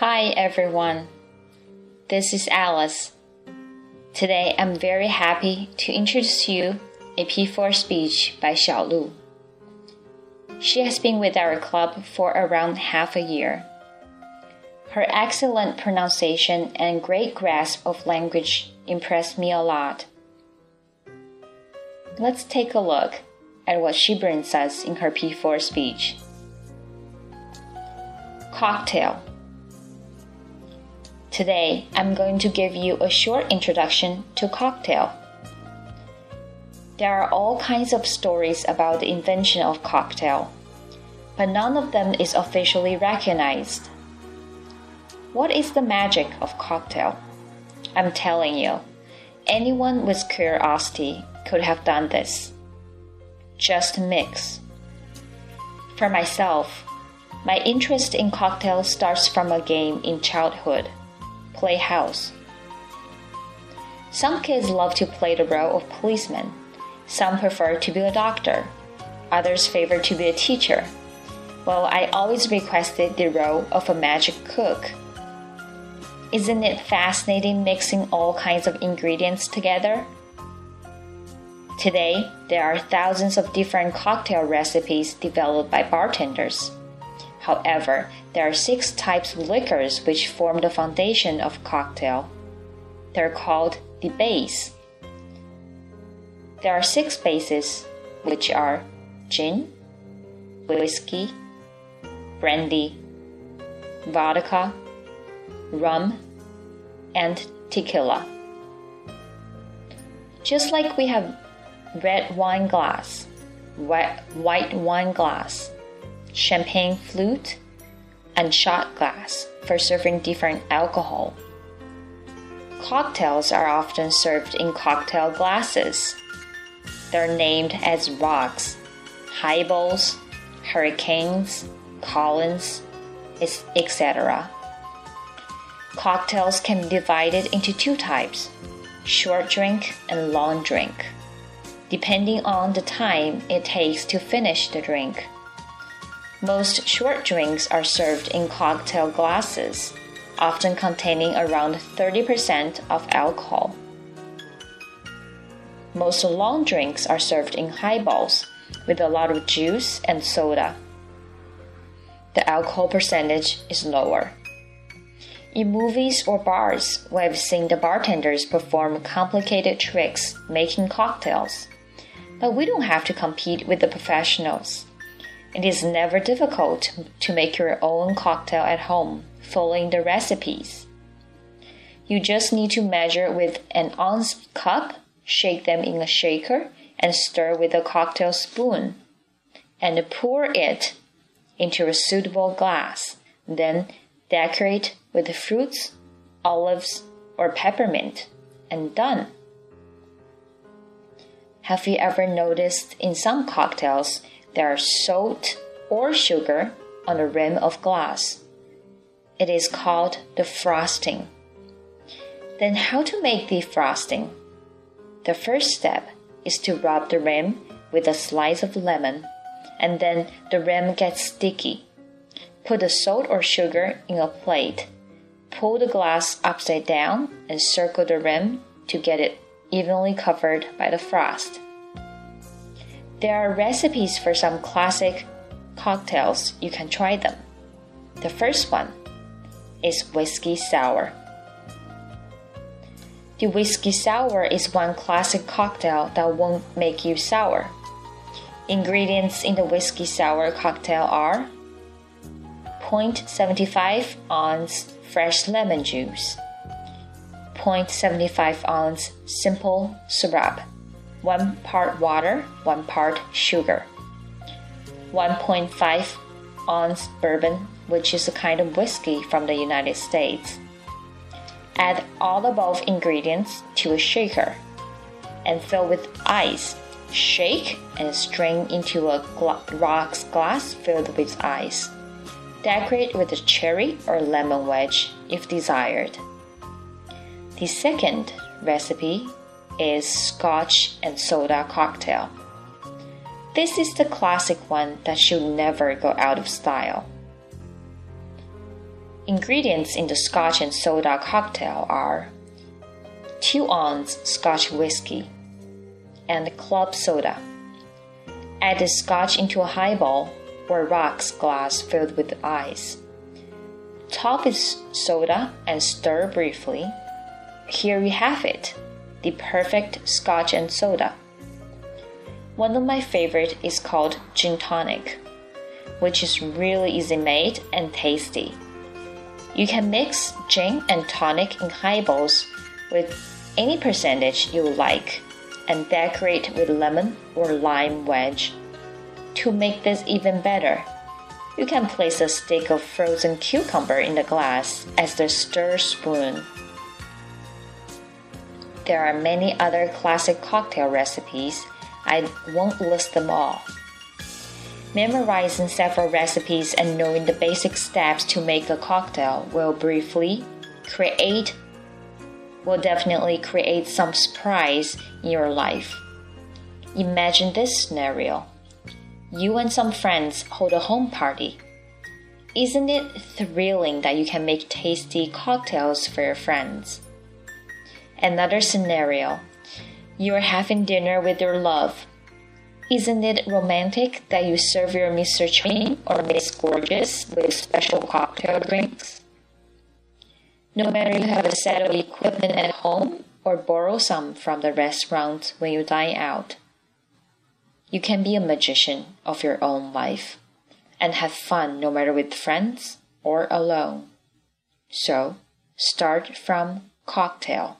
Hi everyone, this is Alice. Today I'm very happy to introduce you a P4 speech by Xiaolu. She has been with our club for around half a year. Her excellent pronunciation and great grasp of language impressed me a lot. Let's take a look at what she brings us in her P4 speech. Cocktail Today, I'm going to give you a short introduction to cocktail. There are all kinds of stories about the invention of cocktail, but none of them is officially recognized. What is the magic of cocktail? I'm telling you, anyone with curiosity could have done this. Just mix. For myself, my interest in cocktails starts from a game in childhood play house. Some kids love to play the role of policeman. Some prefer to be a doctor. Others favor to be a teacher. Well, I always requested the role of a magic cook. Isn't it fascinating mixing all kinds of ingredients together? Today, there are thousands of different cocktail recipes developed by bartenders. However, there are six types of liquors which form the foundation of cocktail. They're called the base. There are six bases, which are gin, whiskey, brandy, vodka, rum, and tequila. Just like we have red wine glass, white wine glass, champagne flute, and shot glass for serving different alcohol. Cocktails are often served in cocktail glasses. They're named as rocks, highballs, hurricanes, Collins, etc. Cocktails can be divided into two types short drink and long drink, depending on the time it takes to finish the drink. Most short drinks are served in cocktail glasses, often containing around 30% of alcohol. Most long drinks are served in highballs with a lot of juice and soda. The alcohol percentage is lower. In movies or bars, we have seen the bartenders perform complicated tricks making cocktails. But we don't have to compete with the professionals. It is never difficult to make your own cocktail at home, following the recipes. You just need to measure with an ounce cup, shake them in a shaker, and stir with a cocktail spoon, and pour it into a suitable glass. Then decorate with fruits, olives, or peppermint, and done. Have you ever noticed in some cocktails there are salt or sugar on the rim of glass. It is called the frosting. Then, how to make the frosting? The first step is to rub the rim with a slice of lemon, and then the rim gets sticky. Put the salt or sugar in a plate. Pull the glass upside down and circle the rim to get it evenly covered by the frost. There are recipes for some classic cocktails. You can try them. The first one is whiskey sour. The whiskey sour is one classic cocktail that won't make you sour. Ingredients in the whiskey sour cocktail are 0.75 ounce fresh lemon juice, 0.75 ounce simple syrup 1 part water, 1 part sugar. 1.5 ounce bourbon, which is a kind of whiskey from the United States. Add all the above ingredients to a shaker and fill with ice. Shake and strain into a rocks glass filled with ice. Decorate with a cherry or lemon wedge if desired. The second recipe is Scotch and soda cocktail. This is the classic one that should never go out of style. Ingredients in the Scotch and soda cocktail are 2 ounce Scotch whiskey and club soda. Add the Scotch into a highball or rocks glass filled with ice. Top with soda and stir briefly. Here you have it, the perfect Scotch and soda. One of my favorite is called gin tonic, which is really easy made and tasty. You can mix gin and tonic in highballs with any percentage you like and decorate with lemon or lime wedge. To make this even better, you can place a stick of frozen cucumber in the glass as the stir spoon. There are many other classic cocktail recipes I won't list them all. Memorizing several recipes and knowing the basic steps to make a cocktail will briefly create will definitely create some surprise in your life. Imagine this scenario. You and some friends hold a home party. Isn't it thrilling that you can make tasty cocktails for your friends? Another scenario you're having dinner with your love. Isn't it romantic that you serve your Mr. Chain or Miss Gorgeous with special cocktail drinks? No matter you have a set of equipment at home or borrow some from the restaurant when you dine out, you can be a magician of your own life and have fun no matter with friends or alone. So, start from cocktail.